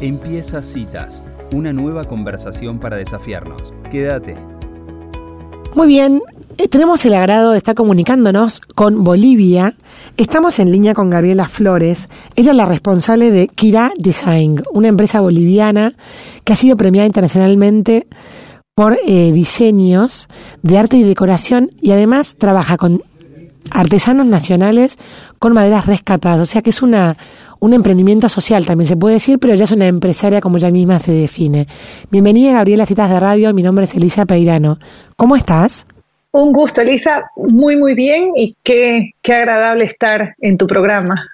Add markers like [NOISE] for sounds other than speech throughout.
Empieza Citas, una nueva conversación para desafiarnos. Quédate. Muy bien, eh, tenemos el agrado de estar comunicándonos con Bolivia. Estamos en línea con Gabriela Flores. Ella es la responsable de Kira Design, una empresa boliviana que ha sido premiada internacionalmente por eh, diseños de arte y decoración y además trabaja con artesanos nacionales con maderas rescatadas. O sea que es una, un emprendimiento social, también se puede decir, pero ella es una empresaria como ella misma se define. Bienvenida, Gabriela Citas de Radio. Mi nombre es Elisa Peirano. ¿Cómo estás? Un gusto, Elisa. Muy, muy bien y qué, qué agradable estar en tu programa.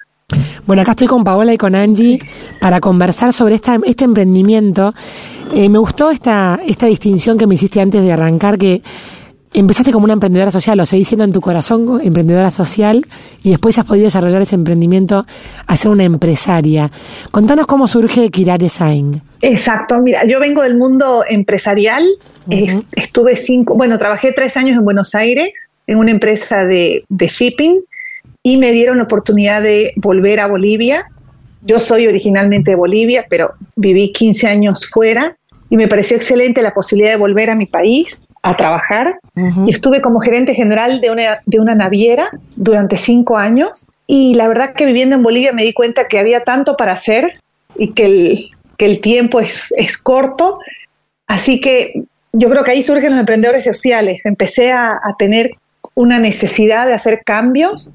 Bueno, acá estoy con Paola y con Angie para conversar sobre esta, este emprendimiento. Eh, me gustó esta, esta distinción que me hiciste antes de arrancar, que empezaste como una emprendedora social, lo seguís siendo en tu corazón emprendedora social y después has podido desarrollar ese emprendimiento a ser una empresaria. Contanos cómo surge Kira Design. Exacto, mira, yo vengo del mundo empresarial, estuve cinco, bueno, trabajé tres años en Buenos Aires en una empresa de, de shipping y me dieron la oportunidad de volver a Bolivia. Yo soy originalmente de Bolivia, pero viví 15 años fuera y me pareció excelente la posibilidad de volver a mi país a trabajar. Y estuve como gerente general de una, de una naviera durante cinco años. Y la verdad que viviendo en Bolivia me di cuenta que había tanto para hacer y que el, que el tiempo es, es corto, así que yo creo que ahí surgen los emprendedores sociales, empecé a, a tener una necesidad de hacer cambios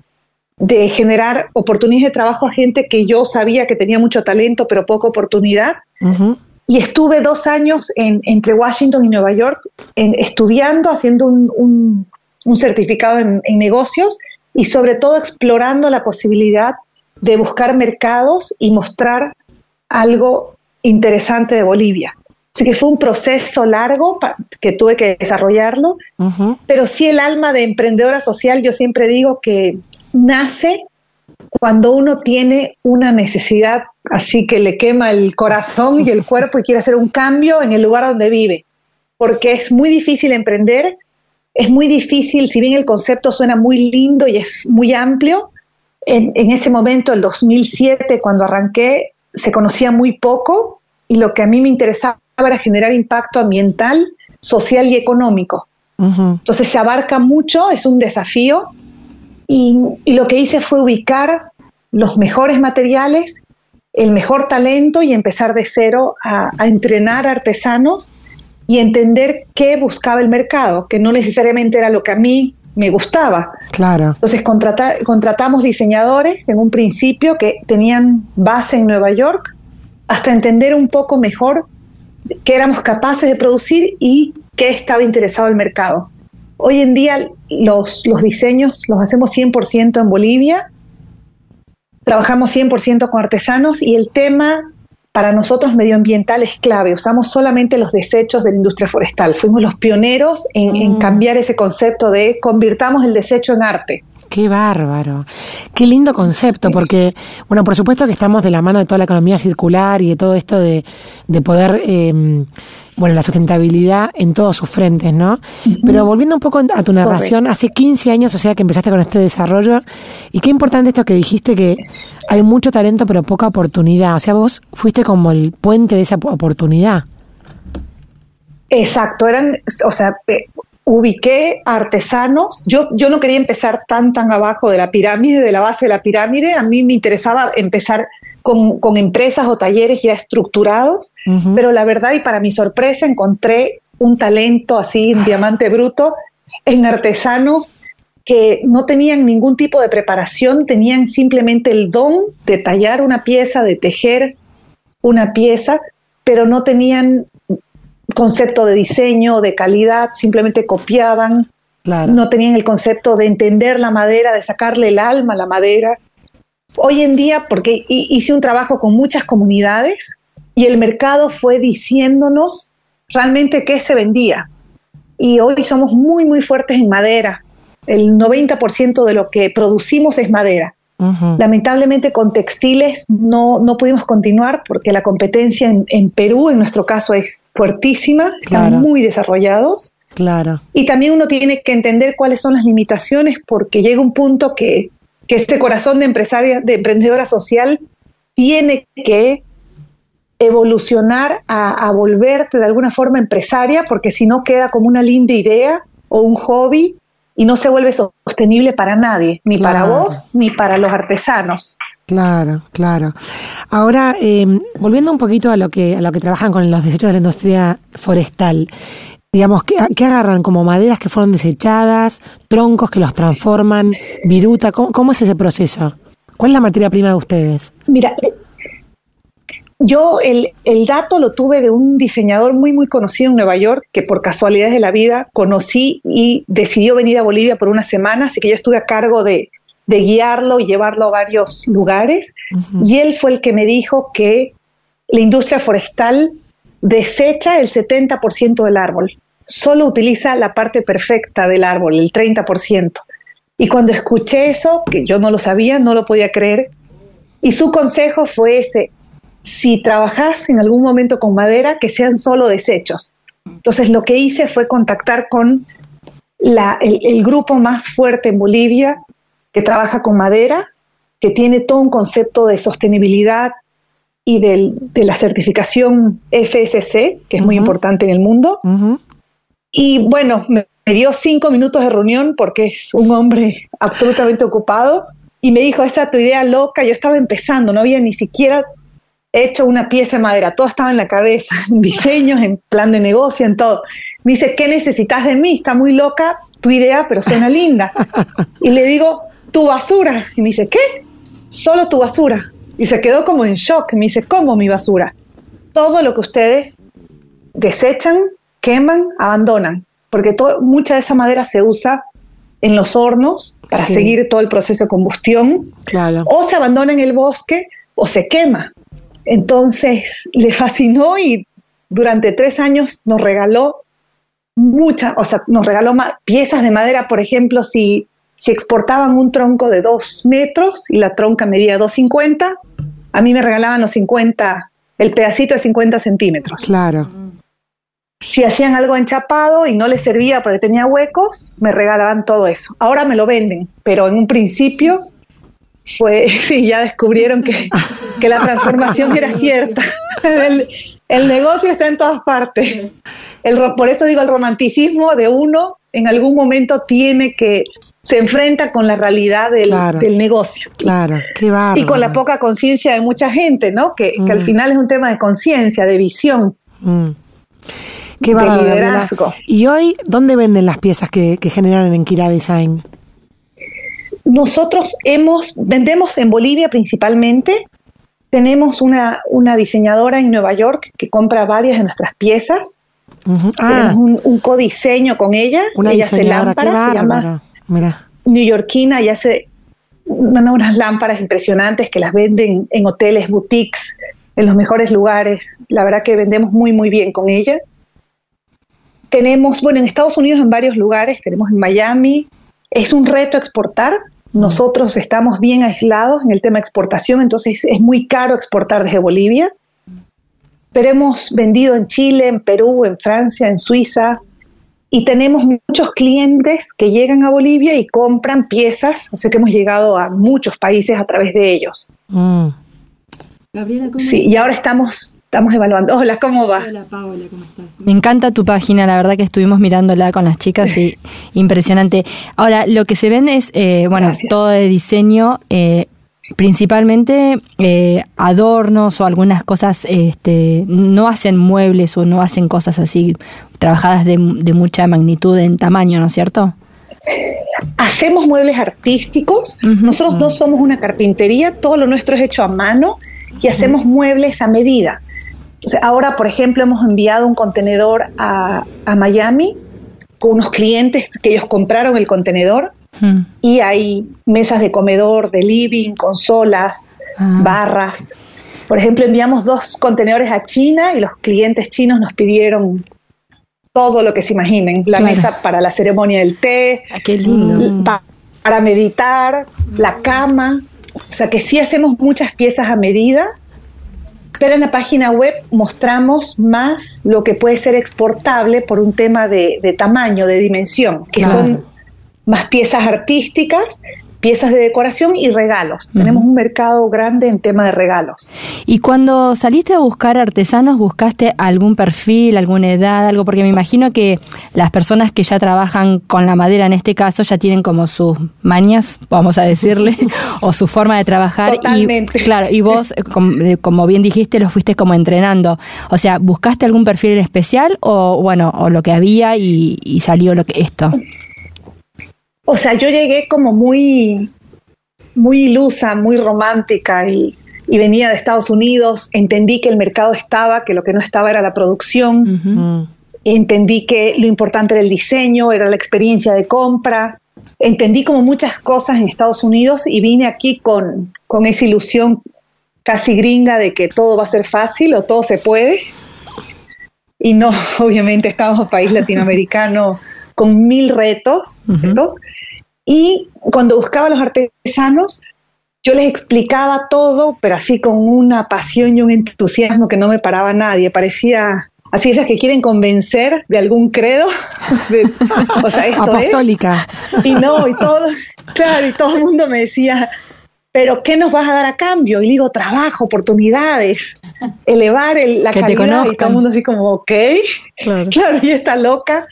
de generar oportunidades de trabajo a gente que yo sabía que tenía mucho talento pero poca oportunidad y estuve dos años entre Washington y Nueva York estudiando, haciendo un, certificado en, negocios y sobre todo explorando la posibilidad de buscar mercados y mostrar algo interesante de Bolivia. Así que fue un proceso largo que tuve que desarrollarlo, pero sí el alma de emprendedora social, yo siempre digo que nace cuando uno tiene una necesidad así que le quema el corazón y el [LAUGHS] cuerpo y quiere hacer un cambio en el lugar donde vive, porque es muy difícil emprender, es muy difícil, si bien el concepto suena muy lindo y es muy amplio, en, ese momento, el 2007, cuando arranqué, se conocía muy poco y lo que a mí me interesaba era generar impacto ambiental, social y económico. Entonces se abarca mucho, es un desafío y, lo que hice fue ubicar los mejores materiales, el mejor talento y empezar de cero a, entrenar artesanos y entender qué buscaba el mercado, que no necesariamente era lo que a mí me gustaba. Claro. Entonces contratamos diseñadores en un principio que tenían base en Nueva York hasta entender un poco mejor qué éramos capaces de producir y qué estaba interesado el mercado. Hoy en día los, los diseños los hacemos 100% en Bolivia, trabajamos 100% con artesanos y el tema para nosotros medioambiental es clave. Usamos solamente los desechos de la industria forestal. Fuimos los pioneros en, en, mm. cambiar ese concepto de convirtamos el desecho en arte. Qué bárbaro. Qué lindo concepto, porque, bueno, por supuesto que estamos de la mano de toda la economía circular y de todo esto de, de poder eh, bueno, la sustentabilidad en todos sus frentes, ¿no? Pero volviendo un poco a tu narración, hace 15 años, o sea, que empezaste con este desarrollo, y qué importante esto que dijiste que hay mucho talento pero poca oportunidad, o sea, vos fuiste como el puente de esa oportunidad. Exacto, eran, o sea, ubiqué artesanos, yo, yo no quería empezar tan, tan abajo de la pirámide, de la base de la pirámide, a mí me interesaba empezar con, empresas o talleres ya estructurados, pero la verdad y para mi sorpresa encontré un talento así, un diamante bruto, en artesanos que no tenían ningún tipo de preparación, tenían simplemente el don de tallar una pieza, de tejer una pieza, pero no tenían concepto de diseño, de calidad, simplemente copiaban, no tenían el concepto de entender la madera, de sacarle el alma a la madera. Hoy en día, porque hice un trabajo con muchas comunidades y el mercado fue diciéndonos realmente qué se vendía. Y hoy somos muy, muy fuertes en madera. El 90% de lo que producimos es madera. Lamentablemente con textiles no, no pudimos continuar porque la competencia en, Perú, en nuestro caso, es fuertísima, están muy desarrollados. Claro. Y también uno tiene que entender cuáles son las limitaciones porque llega un punto que que este corazón de empresaria, de emprendedora social, tiene que evolucionar a, volverte de alguna forma empresaria, porque si no queda como una linda idea o un hobby y no se vuelve sostenible para nadie, ni para vos ni para los artesanos. Claro, claro. Ahora, em, volviendo un poquito a lo que a lo que trabajan con los desechos de la industria forestal, digamos, ¿qué, agarran como maderas que fueron desechadas, troncos que los transforman, viruta? ¿Cómo, es ese proceso? ¿Cuál es la materia prima de ustedes? Mira, yo el, el, dato lo tuve de un diseñador muy, muy conocido en Nueva York que por casualidades de la vida conocí y decidió venir a Bolivia por una semana, así que yo estuve a cargo de, de guiarlo y llevarlo a varios lugares. Y él fue el que me dijo que la industria forestal desecha el 70% del árbol, solo utiliza la parte perfecta del árbol, el 30%. Y cuando escuché eso, que yo no lo sabía, no lo podía creer, y su consejo fue ese, si trabajas en algún momento con madera, que sean solo desechos. Entonces lo que hice fue contactar con la, el, grupo más fuerte en Bolivia que trabaja con maderas, que tiene todo un concepto de sostenibilidad y de la certificación FSC, que es muy importante en el mundo. Y bueno, me, dio cinco minutos de reunión porque es un hombre [LAUGHS] absolutamente ocupado y me dijo, esa tu idea loca, yo estaba empezando, no había ni siquiera hecho una pieza de madera, todo estaba en la cabeza, [LAUGHS] en diseños, en plan de negocio, en todo. Me dice, ¿qué necesitas de mí? Está muy loca tu idea, pero suena linda. Y le digo, tu basura. Y me dice, ¿qué? Solo tu basura. Y se quedó como en shock. Me dice, ¿cómo mi basura? Todo lo que ustedes desechan, queman, abandonan. Porque mucha de esa madera se usa en los hornos para seguir todo el proceso de combustión. Claro. O se abandona en el bosque o se quema. Entonces le fascinó y durante tres años nos regaló muchas, o sea, nos regaló piezas de madera, por ejemplo, si, si exportaban un tronco de dos metros y la tronca medía 2,50, a mí me regalaban los 50, el pedacito de 50 centímetros. Claro. Si hacían algo enchapado y no les servía porque tenía huecos, me regalaban todo eso. Ahora me lo venden, pero en un principio fue, [LAUGHS] sí, ya descubrieron que, la transformación era cierta. [LAUGHS] El, negocio está en todas partes. El, por eso digo, el romanticismo de uno en algún momento tiene que, se enfrenta con la realidad del, del negocio. Claro, qué Y con la poca conciencia de mucha gente, ¿no? Que, al mm. final es un tema de conciencia, de visión. Mm. Qué de liderazgo. ¿Y hoy dónde venden las piezas que, que generan en Kira Design? Nosotros hemos, vendemos en Bolivia principalmente. Tenemos una, una diseñadora en Nueva York que compra varias de nuestras piezas. Tenemos ah. un, codiseño con ella. Una ella hace lámparas, se llama Mira. neoyorquina y hace unas lámparas impresionantes que las venden en hoteles, boutiques, en los mejores lugares. La verdad que vendemos muy, muy bien con ella. Tenemos, bueno, en Estados Unidos en varios lugares, tenemos en Miami. Es un reto exportar, nosotros estamos bien aislados en el tema de exportación, entonces es muy caro exportar desde Bolivia. Pero hemos vendido en Chile, en Perú, en Francia, en Suiza, y tenemos muchos clientes que llegan a Bolivia y compran piezas, o sea que hemos llegado a muchos países a través de ellos. Mm. Gabriela, ¿cómo Sí, y ahora estamos estamos evaluando. Hola, ¿cómo va? Hola, Paola, ¿cómo estás? Me encanta tu página, la verdad que estuvimos mirándola con las chicas y [LAUGHS] impresionante. Ahora, lo que se vende es, eh, bueno, todo de diseño, eh, principalmente eh, adornos o algunas cosas, este, no hacen muebles o no hacen cosas así trabajadas de, mucha magnitud en tamaño, ¿no es cierto? Hacemos muebles artísticos, nosotros no somos una carpintería, todo lo nuestro es hecho a mano y hacemos muebles a medida ahora, por ejemplo, hemos enviado un contenedor a, Miami con unos clientes que ellos compraron el contenedor hmm. y hay mesas de comedor, de living, consolas, ah. barras. Por ejemplo, enviamos dos contenedores a China y los clientes chinos nos pidieron todo lo que se imaginen, la mesa para la ceremonia del té, ah, qué lindo. para meditar, la cama, o sea que sí hacemos muchas piezas a medida pero en la página web mostramos más lo que puede ser exportable por un tema de, tamaño, de dimensión, que son más piezas artísticas, piezas de decoración y regalos. Tenemos un mercado grande en tema de regalos. Y cuando saliste a buscar artesanos, ¿buscaste algún perfil, alguna edad, algo? Porque me imagino que las personas que ya trabajan con la madera en este caso ya tienen como sus mañas, vamos a decirle, [LAUGHS] o su forma de trabajar. Totalmente. Y, claro, y vos, eh, eh, como bien dijiste, lo fuiste como entrenando. O sea, ¿buscaste algún perfil en especial o bueno, o lo que había y, y salió lo que esto? O sea, yo llegué como muy, muy ilusa, muy romántica y, venía de Estados Unidos. Entendí que el mercado estaba, que lo que no estaba era la producción. Entendí que lo importante era el diseño, era la experiencia de compra. Entendí como muchas cosas en Estados Unidos y vine aquí con, con esa ilusión casi gringa de que todo va a ser fácil o todo se puede. Y no, [LAUGHS] obviamente estamos en un país [LAUGHS] latinoamericano con mil retos, Y cuando buscaba a los artesanos, yo les explicaba todo, pero así con una pasión y un entusiasmo que no me paraba nadie. Parecía así esas que quieren convencer de algún credo. [LAUGHS] o sea, esto Apostólica. Y no, y todo, claro, y todo el mundo me decía, pero ¿qué nos vas a dar a cambio? Y digo, trabajo, oportunidades, [LAUGHS] elevar la calidad. Y todo el mundo así como, ok, claro. [LAUGHS] claro, y está loca.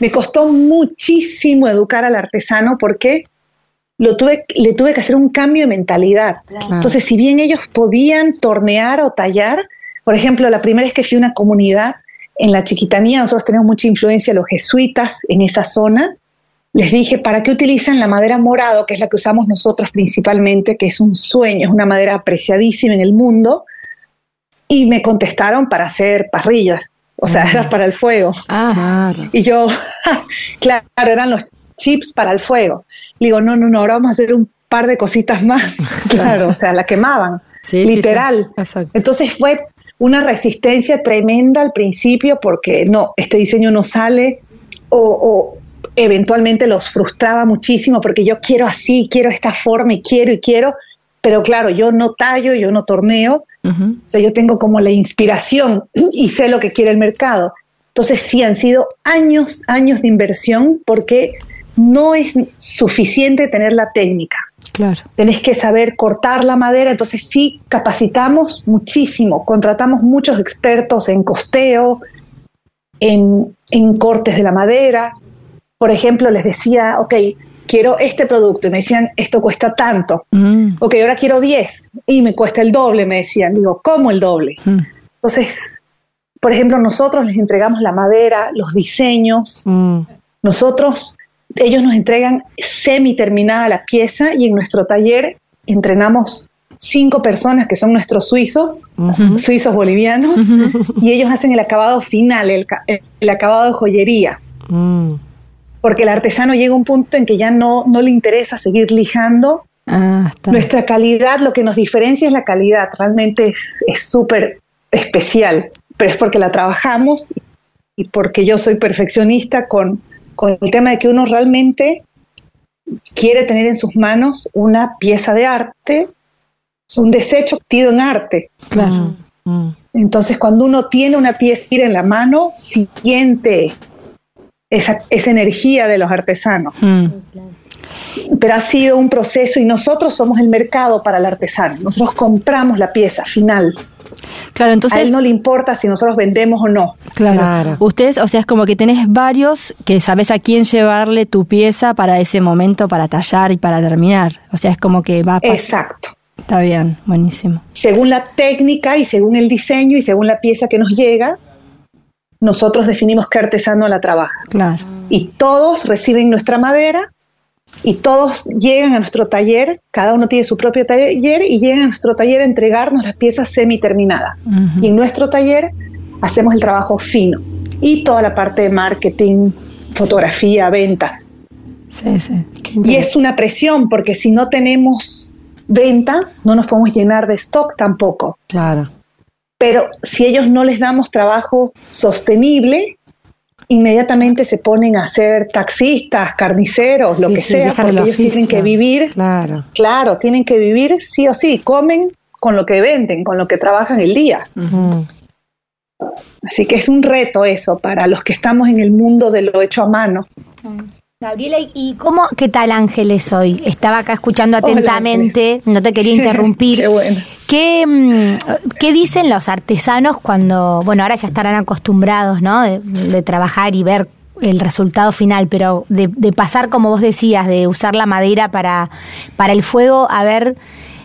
Me costó muchísimo educar al artesano porque lo tuve, le tuve que hacer un cambio de mentalidad. Entonces, si bien ellos podían tornear o tallar, por ejemplo, la primera vez que fui a una comunidad en la Chiquitanía, nosotros tenemos mucha influencia los jesuitas en esa zona, les dije, ¿para qué utilizan la madera morado, que es la que usamos nosotros principalmente, que es un sueño, es una madera apreciadísima en el mundo? Y me contestaron para hacer parrillas, o sea, ah. [LAUGHS] era para el fuego. Ah, y yo, [LAUGHS] claro, eran los chips para el fuego. digo, no, no, no, ahora vamos a hacer un par de cositas más. [LAUGHS] claro, o sea, la quemaban, literal. Entonces fue una resistencia tremenda al principio porque no, este diseño no sale o, eventualmente los frustraba muchísimo porque yo quiero así, quiero esta forma y quiero y quiero, pero claro, yo no tallo, yo no torneo, o sea, yo tengo como la inspiración y sé lo que quiere el mercado. Entonces sí, han sido años, años de inversión porque no es suficiente tener la técnica. Claro. Tenés que saber cortar la madera, entonces sí capacitamos muchísimo, contratamos muchos expertos en costeo, en, en cortes de la madera, por ejemplo, les decía, ok, quiero este producto y me decían, esto cuesta tanto. Mm. Ok, ahora quiero 10 y me cuesta el doble, me decían. Digo, ¿cómo el doble? Mm. Entonces, por ejemplo, nosotros les entregamos la madera, los diseños. Mm. Nosotros, ellos nos entregan semi terminada la pieza y en nuestro taller entrenamos cinco personas que son nuestros suizos, suizos bolivianos, y ellos hacen el acabado final, el, el acabado de joyería porque el artesano llega a un punto en que ya no, no le interesa seguir lijando. Ah, Nuestra calidad, lo que nos diferencia es la calidad, realmente es súper especial, pero es porque la trabajamos y porque yo soy perfeccionista con, con el tema de que uno realmente quiere tener en sus manos una pieza de arte, un desecho activo en arte. Claro. Mm. Entonces, cuando uno tiene una pieza en la mano, siente esa, esa energía de los artesanos. Mm. Pero ha sido un proceso y nosotros somos el mercado para el artesano. Nosotros compramos la pieza final. Claro, entonces. A él no le importa si nosotros vendemos o no. Claro. Ustedes, o sea, es como que tenés varios que sabes a quién llevarle tu pieza para ese momento, para tallar y para terminar. O sea, es como que va a Exacto. Está bien, buenísimo. Según la técnica y según el diseño y según la pieza que nos llega, nosotros definimos qué artesano la trabaja. Claro. Y todos reciben nuestra madera y todos llegan a nuestro taller, cada uno tiene su propio taller y llegan a nuestro taller a entregarnos las piezas semi terminadas. Y en nuestro taller hacemos el trabajo fino y toda la parte de marketing, fotografía, ventas. Sí, sí. Y es una presión porque si no tenemos venta, no nos podemos llenar de stock tampoco. Claro. Pero si ellos no les damos trabajo sostenible, inmediatamente se ponen a ser taxistas, carniceros, lo que sea, porque ellos tienen que vivir. Claro. Claro, tienen que vivir sí o sí, comen con lo que venden, con lo que trabajan el día. Así que es un reto eso para los que estamos en el mundo de lo hecho a mano. Gabriela, ¿y cómo, qué tal Ángeles hoy? Estaba acá escuchando atentamente, no te quería [LAUGHS] interrumpir. qué bueno. Mm, ¿Qué, dicen los artesanos cuando, bueno, ahora ya estarán acostumbrados, ¿no? De, trabajar y ver el resultado final, pero de, pasar, como vos decías, de usar la madera para, para el fuego, a ver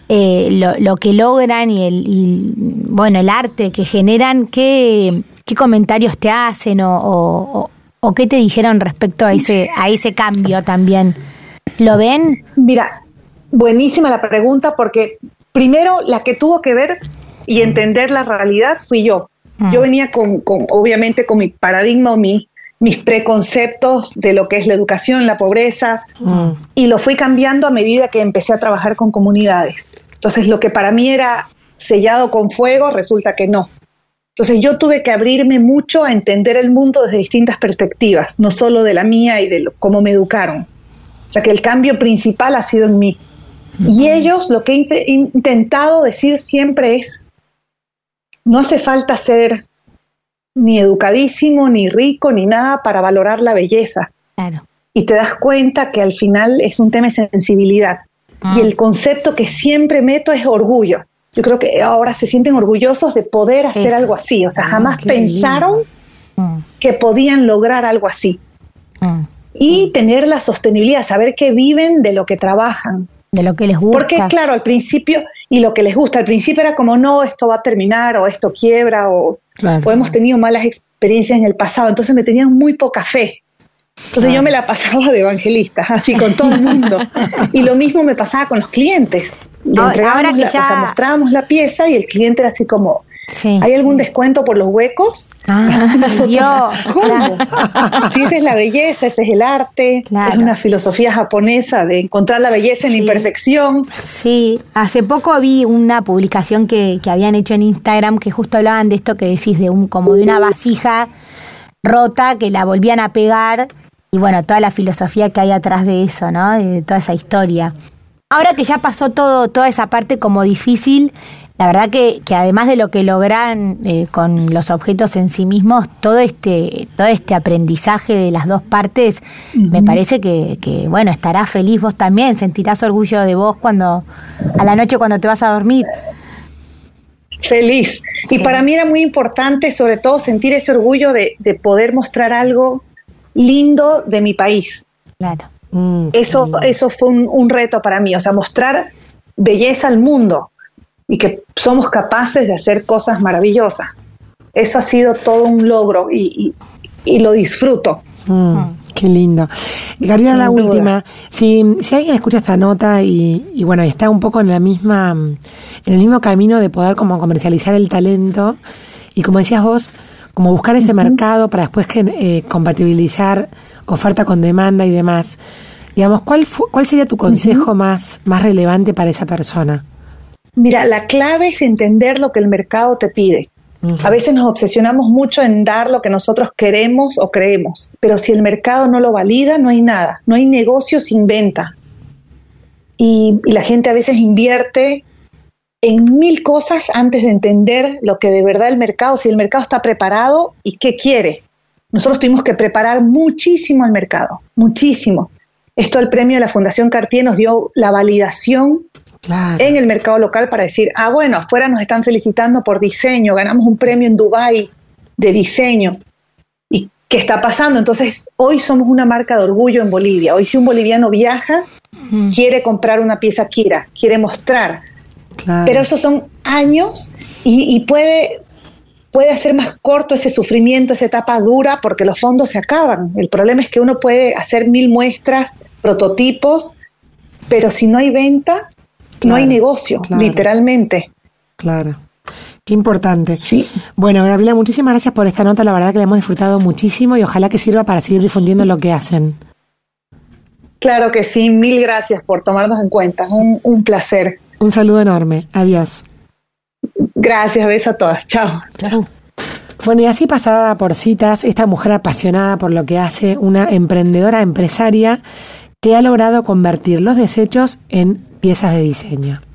eh, lo, que logran y el, bueno, el arte que generan, ¿qué, qué comentarios te hacen o ¿O qué te dijeron respecto a ese, a ese cambio también? ¿Lo ven? Mira, buenísima la pregunta porque primero la que tuvo que ver y entender la realidad fui yo. Mm. Yo venía con, con, obviamente, con mi paradigma o mi, mis preconceptos de lo que es la educación, la pobreza, mm. y lo fui cambiando a medida que empecé a trabajar con comunidades. Entonces, lo que para mí era sellado con fuego, resulta que no. Entonces yo tuve que abrirme mucho a entender el mundo desde distintas perspectivas, no solo de la mía y de cómo me educaron. O sea que el cambio principal ha sido en mí. Y ellos lo que he intentado decir siempre es, no hace falta ser ni educadísimo, ni rico, ni nada para valorar la belleza. Y te das cuenta que al final es un tema de sensibilidad. Y ah. el concepto que siempre meto es orgullo yo creo que ahora se sienten orgullosos de poder hacer algo así. O sea, ah, jamás pensaron mm. que podían lograr algo así. Mm. Y tener la sostenibilidad, saber que viven de lo que trabajan. De lo que les gusta. Porque, claro, al principio, y lo que les gusta, al principio era como, no, esto va a terminar, o esto quiebra, o, hemos tenido malas experiencias en el pasado. Entonces me tenían muy poca fe. Entonces yo me la pasaba de evangelista, [LAUGHS] así con todo el mundo. y lo mismo me pasaba con los clientes. ahora, que ya... o sea, mostrábamos la pieza y el cliente era así como, ¿Hay algún descuento por los huecos? Ah, [LAUGHS] yo, ¿Cómo? Sí, esa es la belleza, ese es el arte, es una filosofía japonesa de encontrar la belleza en la imperfección. Sí, hace poco vi una publicación que, que habían hecho en Instagram que justo hablaban de esto que decís, de un como de una vasija rota que la volvían a pegar y bueno, toda la filosofía que hay atrás de eso, ¿no? De toda esa historia. Ahora que ya pasó todo, toda esa parte como difícil, la verdad que, que además de lo que logran eh, con los objetos en sí mismos, todo este, todo este aprendizaje de las dos partes, me parece que, que, bueno, estarás feliz vos también, sentirás orgullo de vos cuando, a la noche cuando te vas a dormir. Feliz. Y para mí era muy importante, sobre todo, sentir ese orgullo de, de poder mostrar algo lindo de mi país. Claro. Mm, eso, eso fue un, reto para mí, o sea, mostrar belleza al mundo y que somos capaces de hacer cosas maravillosas. Eso ha sido todo un logro y, lo disfruto. Mm, mm. qué lindo. Gabriela, la última. Si, si alguien escucha esta nota y, y, bueno, está un poco en la misma, en el mismo camino de poder como comercializar el talento, y como decías vos, como buscar ese mercado para después que, eh, compatibilizar oferta con demanda y demás. Digamos, ¿cuál, cuál sería tu consejo más, más relevante para esa persona? Mira, la clave es entender lo que el mercado te pide. A veces nos obsesionamos mucho en dar lo que nosotros queremos o creemos, pero si el mercado no lo valida, no hay nada, no hay negocio sin venta. Y, y la gente a veces invierte en mil cosas antes de entender lo que de verdad el mercado, si el mercado está preparado y qué quiere. Nosotros tuvimos que preparar muchísimo al mercado, muchísimo. Esto el premio de la Fundación Cartier nos dio la validación en el mercado local para decir, ah, bueno, afuera nos están felicitando por diseño, ganamos un premio en Dubai de diseño. ¿Y qué está pasando? Entonces, hoy somos una marca de orgullo en Bolivia. Hoy si un boliviano viaja, quiere comprar una pieza Kira, quiere mostrar, pero esos son años y, puede, puede hacer más corto ese sufrimiento, esa etapa dura, porque los fondos se acaban. El problema es que uno puede hacer mil muestras, prototipos, pero si no hay venta, no hay negocio, literalmente. Claro. Qué importante. Sí. Bueno, Gabriela, muchísimas gracias por esta nota. La verdad que la hemos disfrutado muchísimo y ojalá que sirva para seguir difundiendo lo que hacen. Claro que sí. Mil gracias por tomarnos en cuenta. Un, un placer. Un saludo enorme. Adiós. Gracias, beso a todas. Chao. Chao. Bueno, y así pasaba por citas esta mujer apasionada por lo que hace, una emprendedora empresaria que ha logrado convertir los desechos en piezas de diseño.